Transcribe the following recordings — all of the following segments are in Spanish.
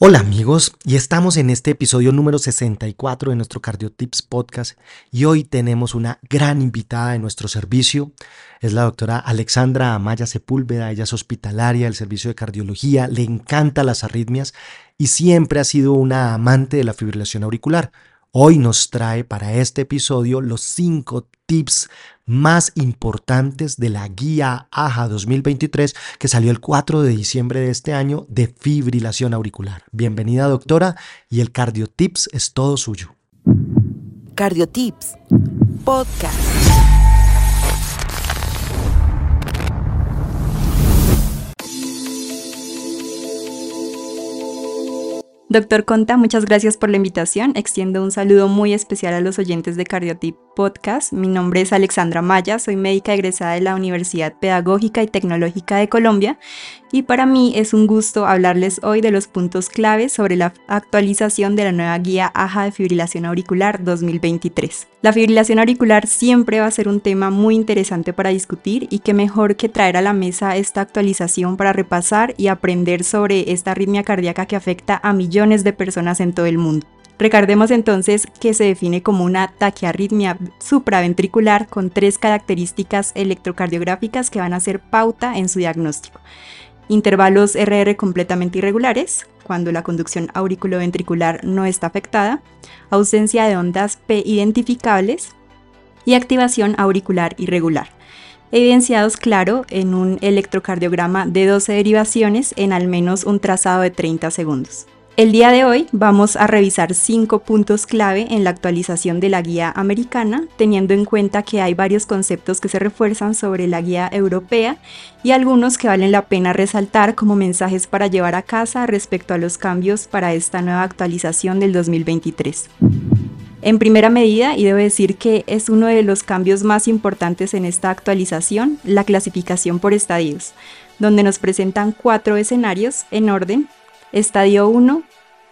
Hola amigos, y estamos en este episodio número 64 de nuestro CardioTips podcast y hoy tenemos una gran invitada de nuestro servicio. Es la doctora Alexandra Amaya Sepúlveda, ella es hospitalaria del servicio de cardiología, le encanta las arritmias y siempre ha sido una amante de la fibrilación auricular. Hoy nos trae para este episodio los cinco tips más importantes de la guía AJA 2023 que salió el 4 de diciembre de este año de fibrilación auricular. Bienvenida doctora y el CardioTips es todo suyo. CardioTips, podcast. Doctor Conta, muchas gracias por la invitación. Extiendo un saludo muy especial a los oyentes de Cardiotip Podcast. Mi nombre es Alexandra Maya, soy médica egresada de la Universidad Pedagógica y Tecnológica de Colombia y para mí es un gusto hablarles hoy de los puntos claves sobre la actualización de la nueva guía AJA de fibrilación auricular 2023. La fibrilación auricular siempre va a ser un tema muy interesante para discutir y qué mejor que traer a la mesa esta actualización para repasar y aprender sobre esta arritmia cardíaca que afecta a millones de personas en todo el mundo. Recordemos entonces que se define como una taquiarritmia supraventricular con tres características electrocardiográficas que van a ser pauta en su diagnóstico intervalos RR completamente irregulares, cuando la conducción auriculoventricular no está afectada, ausencia de ondas P identificables y activación auricular irregular, evidenciados claro en un electrocardiograma de 12 derivaciones en al menos un trazado de 30 segundos. El día de hoy vamos a revisar cinco puntos clave en la actualización de la guía americana, teniendo en cuenta que hay varios conceptos que se refuerzan sobre la guía europea y algunos que valen la pena resaltar como mensajes para llevar a casa respecto a los cambios para esta nueva actualización del 2023. En primera medida, y debo decir que es uno de los cambios más importantes en esta actualización, la clasificación por estadios, donde nos presentan cuatro escenarios en orden estadio 1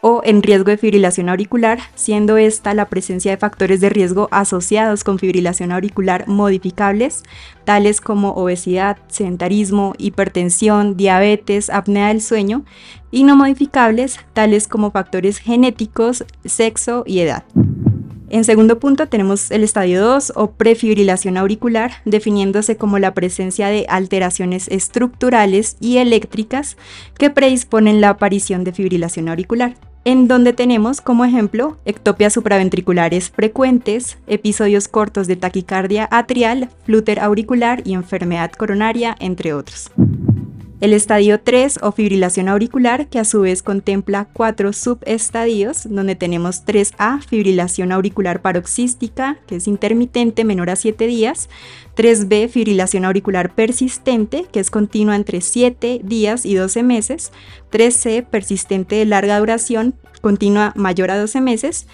o en riesgo de fibrilación auricular, siendo esta la presencia de factores de riesgo asociados con fibrilación auricular modificables, tales como obesidad, sedentarismo, hipertensión, diabetes, apnea del sueño, y no modificables, tales como factores genéticos, sexo y edad. En segundo punto tenemos el estadio 2 o prefibrilación auricular, definiéndose como la presencia de alteraciones estructurales y eléctricas que predisponen la aparición de fibrilación auricular, en donde tenemos como ejemplo ectopias supraventriculares frecuentes, episodios cortos de taquicardia atrial, flúter auricular y enfermedad coronaria, entre otros. El estadio 3 o fibrilación auricular, que a su vez contempla cuatro subestadios, donde tenemos 3A, fibrilación auricular paroxística, que es intermitente menor a 7 días, 3B, fibrilación auricular persistente, que es continua entre 7 días y 12 meses, 3C, persistente de larga duración, continua mayor a 12 meses,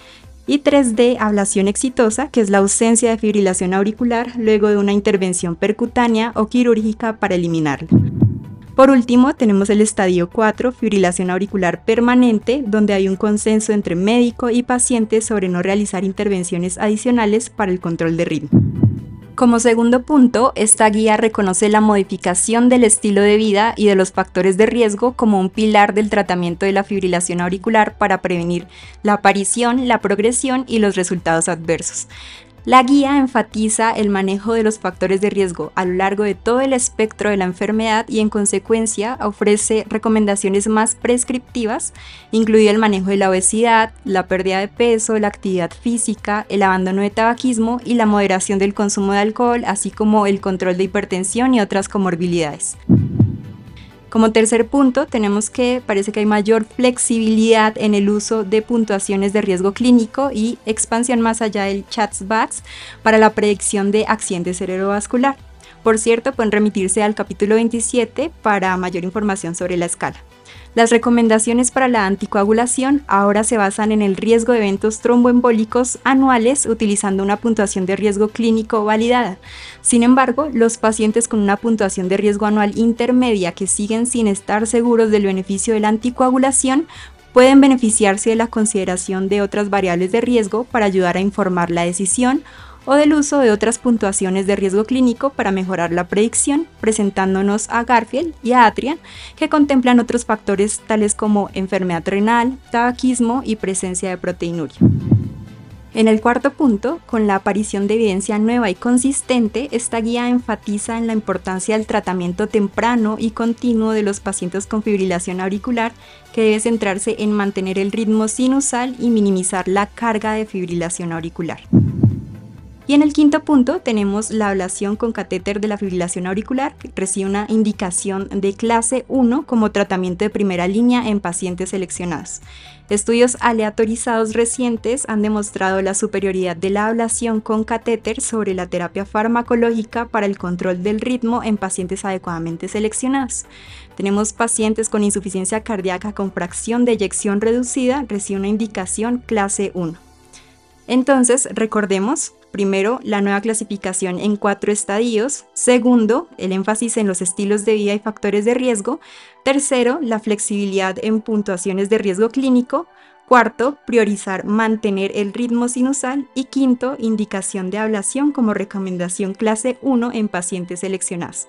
y 3D, ablación exitosa, que es la ausencia de fibrilación auricular luego de una intervención percutánea o quirúrgica para eliminarla. Por último, tenemos el estadio 4, fibrilación auricular permanente, donde hay un consenso entre médico y paciente sobre no realizar intervenciones adicionales para el control de ritmo. Como segundo punto, esta guía reconoce la modificación del estilo de vida y de los factores de riesgo como un pilar del tratamiento de la fibrilación auricular para prevenir la aparición, la progresión y los resultados adversos. La guía enfatiza el manejo de los factores de riesgo a lo largo de todo el espectro de la enfermedad y en consecuencia ofrece recomendaciones más prescriptivas, incluido el manejo de la obesidad, la pérdida de peso, la actividad física, el abandono de tabaquismo y la moderación del consumo de alcohol, así como el control de hipertensión y otras comorbilidades. Como tercer punto, tenemos que parece que hay mayor flexibilidad en el uso de puntuaciones de riesgo clínico y expansión más allá del CHATS-BATS para la predicción de accidente cerebrovascular. Por cierto, pueden remitirse al capítulo 27 para mayor información sobre la escala. Las recomendaciones para la anticoagulación ahora se basan en el riesgo de eventos tromboembólicos anuales utilizando una puntuación de riesgo clínico validada. Sin embargo, los pacientes con una puntuación de riesgo anual intermedia que siguen sin estar seguros del beneficio de la anticoagulación pueden beneficiarse de la consideración de otras variables de riesgo para ayudar a informar la decisión o del uso de otras puntuaciones de riesgo clínico para mejorar la predicción, presentándonos a Garfield y a Atria, que contemplan otros factores tales como enfermedad renal, tabaquismo y presencia de proteinuria. En el cuarto punto, con la aparición de evidencia nueva y consistente, esta guía enfatiza en la importancia del tratamiento temprano y continuo de los pacientes con fibrilación auricular, que debe centrarse en mantener el ritmo sinusal y minimizar la carga de fibrilación auricular. Y en el quinto punto tenemos la ablación con catéter de la fibrilación auricular, que recibe una indicación de clase 1 como tratamiento de primera línea en pacientes seleccionados. Estudios aleatorizados recientes han demostrado la superioridad de la ablación con catéter sobre la terapia farmacológica para el control del ritmo en pacientes adecuadamente seleccionados. Tenemos pacientes con insuficiencia cardíaca con fracción de eyección reducida, recibe una indicación clase 1. Entonces, recordemos, primero, la nueva clasificación en cuatro estadios. Segundo, el énfasis en los estilos de vida y factores de riesgo. Tercero, la flexibilidad en puntuaciones de riesgo clínico. Cuarto, priorizar mantener el ritmo sinusal. Y quinto, indicación de ablación como recomendación clase 1 en pacientes seleccionados.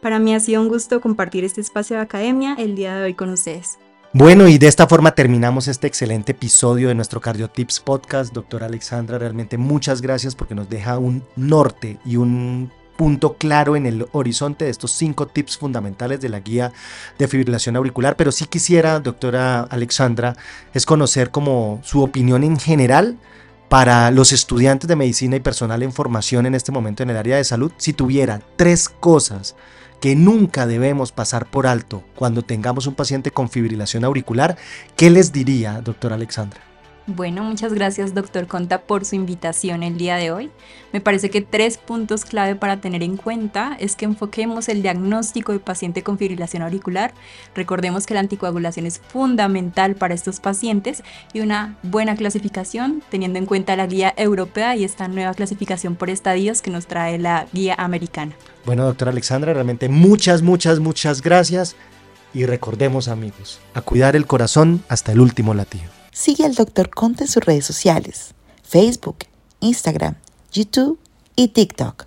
Para mí ha sido un gusto compartir este espacio de academia el día de hoy con ustedes. Bueno, y de esta forma terminamos este excelente episodio de nuestro CardioTips podcast. Doctora Alexandra, realmente muchas gracias porque nos deja un norte y un punto claro en el horizonte de estos cinco tips fundamentales de la guía de fibrilación auricular. Pero sí quisiera, doctora Alexandra, es conocer como su opinión en general para los estudiantes de medicina y personal en formación en este momento en el área de salud, si tuviera tres cosas que nunca debemos pasar por alto cuando tengamos un paciente con fibrilación auricular, ¿qué les diría, doctora Alexandra? Bueno, muchas gracias doctor Conta por su invitación el día de hoy. Me parece que tres puntos clave para tener en cuenta es que enfoquemos el diagnóstico de paciente con fibrilación auricular. Recordemos que la anticoagulación es fundamental para estos pacientes y una buena clasificación teniendo en cuenta la guía europea y esta nueva clasificación por estadios que nos trae la guía americana. Bueno, doctora Alexandra, realmente muchas, muchas, muchas gracias y recordemos amigos, a cuidar el corazón hasta el último latido. Sigue al Dr. Conte en sus redes sociales, Facebook, Instagram, YouTube y TikTok